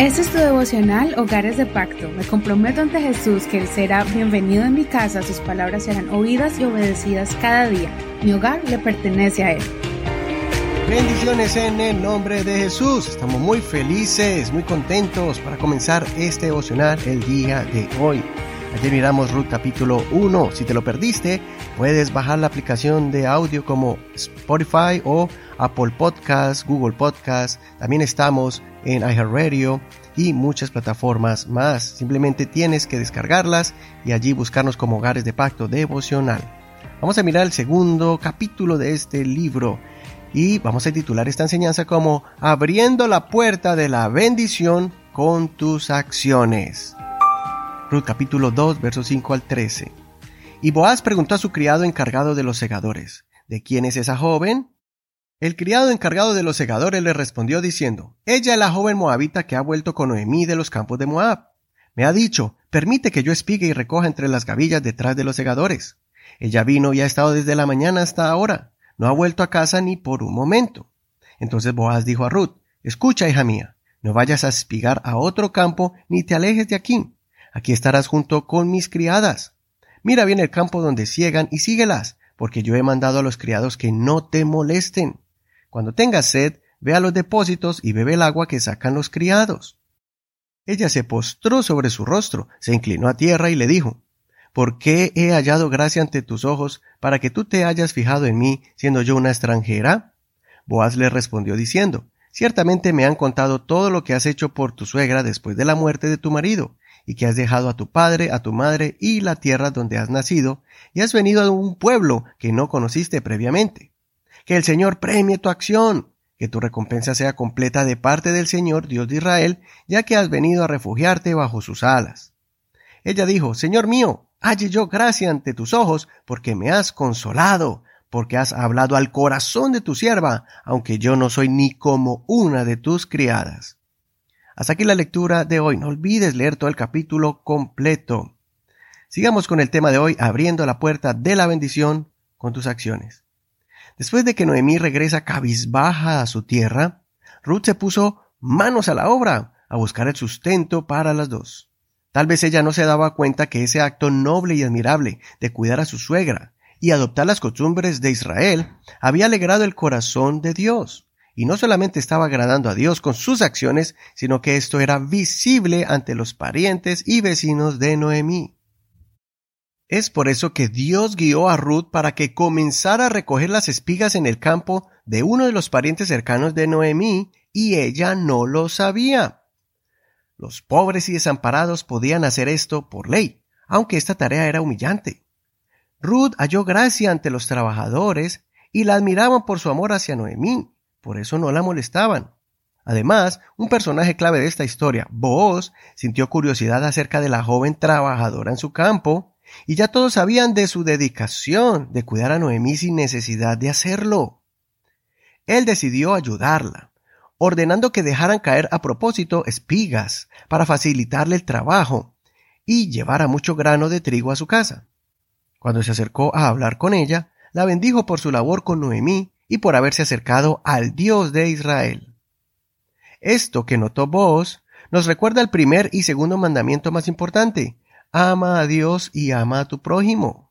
Este es tu devocional Hogares de Pacto. Me comprometo ante Jesús que Él será bienvenido en mi casa, sus palabras serán oídas y obedecidas cada día. Mi hogar le pertenece a Él. Bendiciones en el nombre de Jesús. Estamos muy felices, muy contentos para comenzar este devocional el día de hoy. Ayer miramos Ruth capítulo 1. Si te lo perdiste, puedes bajar la aplicación de audio como Spotify o Apple Podcast, Google Podcast. También estamos en iHeartRadio y muchas plataformas más. Simplemente tienes que descargarlas y allí buscarnos como hogares de pacto devocional. Vamos a mirar el segundo capítulo de este libro y vamos a titular esta enseñanza como Abriendo la puerta de la bendición con tus acciones. Ruth capítulo 2 versos 5 al 13. Y Boaz preguntó a su criado encargado de los segadores, ¿de quién es esa joven? El criado encargado de los segadores le respondió diciendo, Ella es la joven moabita que ha vuelto con Noemí de los campos de Moab. Me ha dicho, permite que yo espigue y recoja entre las gavillas detrás de los segadores. Ella vino y ha estado desde la mañana hasta ahora. No ha vuelto a casa ni por un momento. Entonces Boaz dijo a Ruth, Escucha, hija mía, no vayas a espigar a otro campo ni te alejes de aquí. Aquí estarás junto con mis criadas. Mira bien el campo donde ciegan y síguelas, porque yo he mandado a los criados que no te molesten. Cuando tengas sed, ve a los depósitos y bebe el agua que sacan los criados. Ella se postró sobre su rostro, se inclinó a tierra y le dijo, ¿Por qué he hallado gracia ante tus ojos para que tú te hayas fijado en mí, siendo yo una extranjera? Boaz le respondió diciendo, Ciertamente me han contado todo lo que has hecho por tu suegra después de la muerte de tu marido, y que has dejado a tu padre, a tu madre y la tierra donde has nacido, y has venido a un pueblo que no conociste previamente. Que el Señor premie tu acción, que tu recompensa sea completa de parte del Señor, Dios de Israel, ya que has venido a refugiarte bajo sus alas. Ella dijo, Señor mío, halle yo gracia ante tus ojos, porque me has consolado, porque has hablado al corazón de tu sierva, aunque yo no soy ni como una de tus criadas. Hasta aquí la lectura de hoy. No olvides leer todo el capítulo completo. Sigamos con el tema de hoy, abriendo la puerta de la bendición con tus acciones. Después de que Noemí regresa cabizbaja a su tierra, Ruth se puso manos a la obra a buscar el sustento para las dos. Tal vez ella no se daba cuenta que ese acto noble y admirable de cuidar a su suegra y adoptar las costumbres de Israel había alegrado el corazón de Dios. Y no solamente estaba agradando a Dios con sus acciones, sino que esto era visible ante los parientes y vecinos de Noemí. Es por eso que Dios guió a Ruth para que comenzara a recoger las espigas en el campo de uno de los parientes cercanos de Noemí, y ella no lo sabía. Los pobres y desamparados podían hacer esto por ley, aunque esta tarea era humillante. Ruth halló gracia ante los trabajadores y la admiraban por su amor hacia Noemí, por eso no la molestaban. Además, un personaje clave de esta historia, Booz, sintió curiosidad acerca de la joven trabajadora en su campo y ya todos sabían de su dedicación de cuidar a Noemí sin necesidad de hacerlo. Él decidió ayudarla, ordenando que dejaran caer a propósito espigas para facilitarle el trabajo y llevara mucho grano de trigo a su casa. Cuando se acercó a hablar con ella, la bendijo por su labor con Noemí y por haberse acercado al Dios de Israel. Esto que notó vos nos recuerda el primer y segundo mandamiento más importante, ama a Dios y ama a tu prójimo.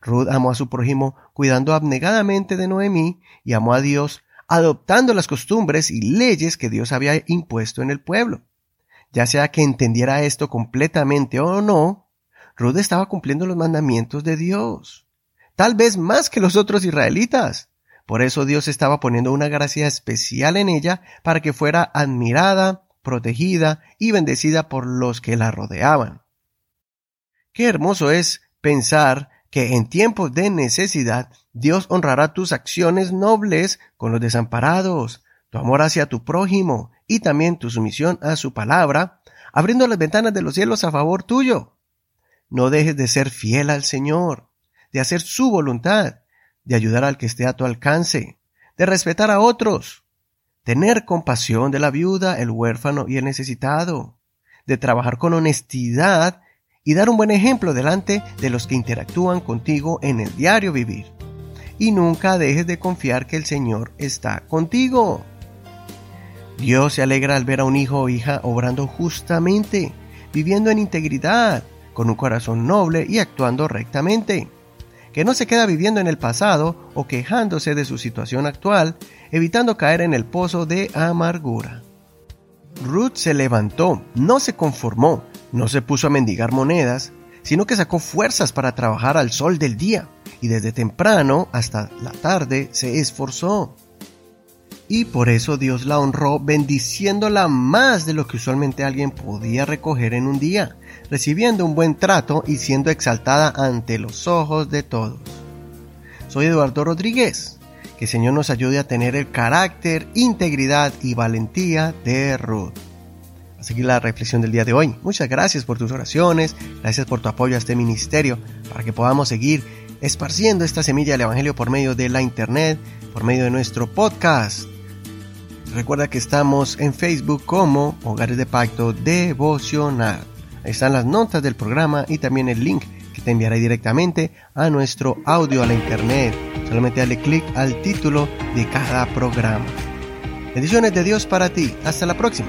Ruth amó a su prójimo cuidando abnegadamente de Noemí y amó a Dios adoptando las costumbres y leyes que Dios había impuesto en el pueblo. Ya sea que entendiera esto completamente o no, Ruth estaba cumpliendo los mandamientos de Dios, tal vez más que los otros israelitas. Por eso Dios estaba poniendo una gracia especial en ella para que fuera admirada, protegida y bendecida por los que la rodeaban. Qué hermoso es pensar que en tiempos de necesidad Dios honrará tus acciones nobles con los desamparados, tu amor hacia tu prójimo y también tu sumisión a su palabra, abriendo las ventanas de los cielos a favor tuyo. No dejes de ser fiel al Señor, de hacer su voluntad, de ayudar al que esté a tu alcance, de respetar a otros, tener compasión de la viuda, el huérfano y el necesitado, de trabajar con honestidad y dar un buen ejemplo delante de los que interactúan contigo en el diario vivir. Y nunca dejes de confiar que el Señor está contigo. Dios se alegra al ver a un hijo o hija obrando justamente, viviendo en integridad, con un corazón noble y actuando rectamente. Que no se queda viviendo en el pasado o quejándose de su situación actual, evitando caer en el pozo de amargura. Ruth se levantó, no se conformó, no se puso a mendigar monedas, sino que sacó fuerzas para trabajar al sol del día, y desde temprano hasta la tarde se esforzó. Y por eso Dios la honró bendiciéndola más de lo que usualmente alguien podía recoger en un día, recibiendo un buen trato y siendo exaltada ante los ojos de todos. Soy Eduardo Rodríguez. Que el Señor nos ayude a tener el carácter, integridad y valentía de Ruth. A seguir la reflexión del día de hoy. Muchas gracias por tus oraciones, gracias por tu apoyo a este ministerio, para que podamos seguir esparciendo esta semilla del Evangelio por medio de la Internet, por medio de nuestro podcast. Recuerda que estamos en Facebook como Hogares de Pacto Devocional. Ahí están las notas del programa y también el link que te enviará directamente a nuestro audio a la Internet. Solamente dale clic al título de cada programa. Bendiciones de Dios para ti. Hasta la próxima.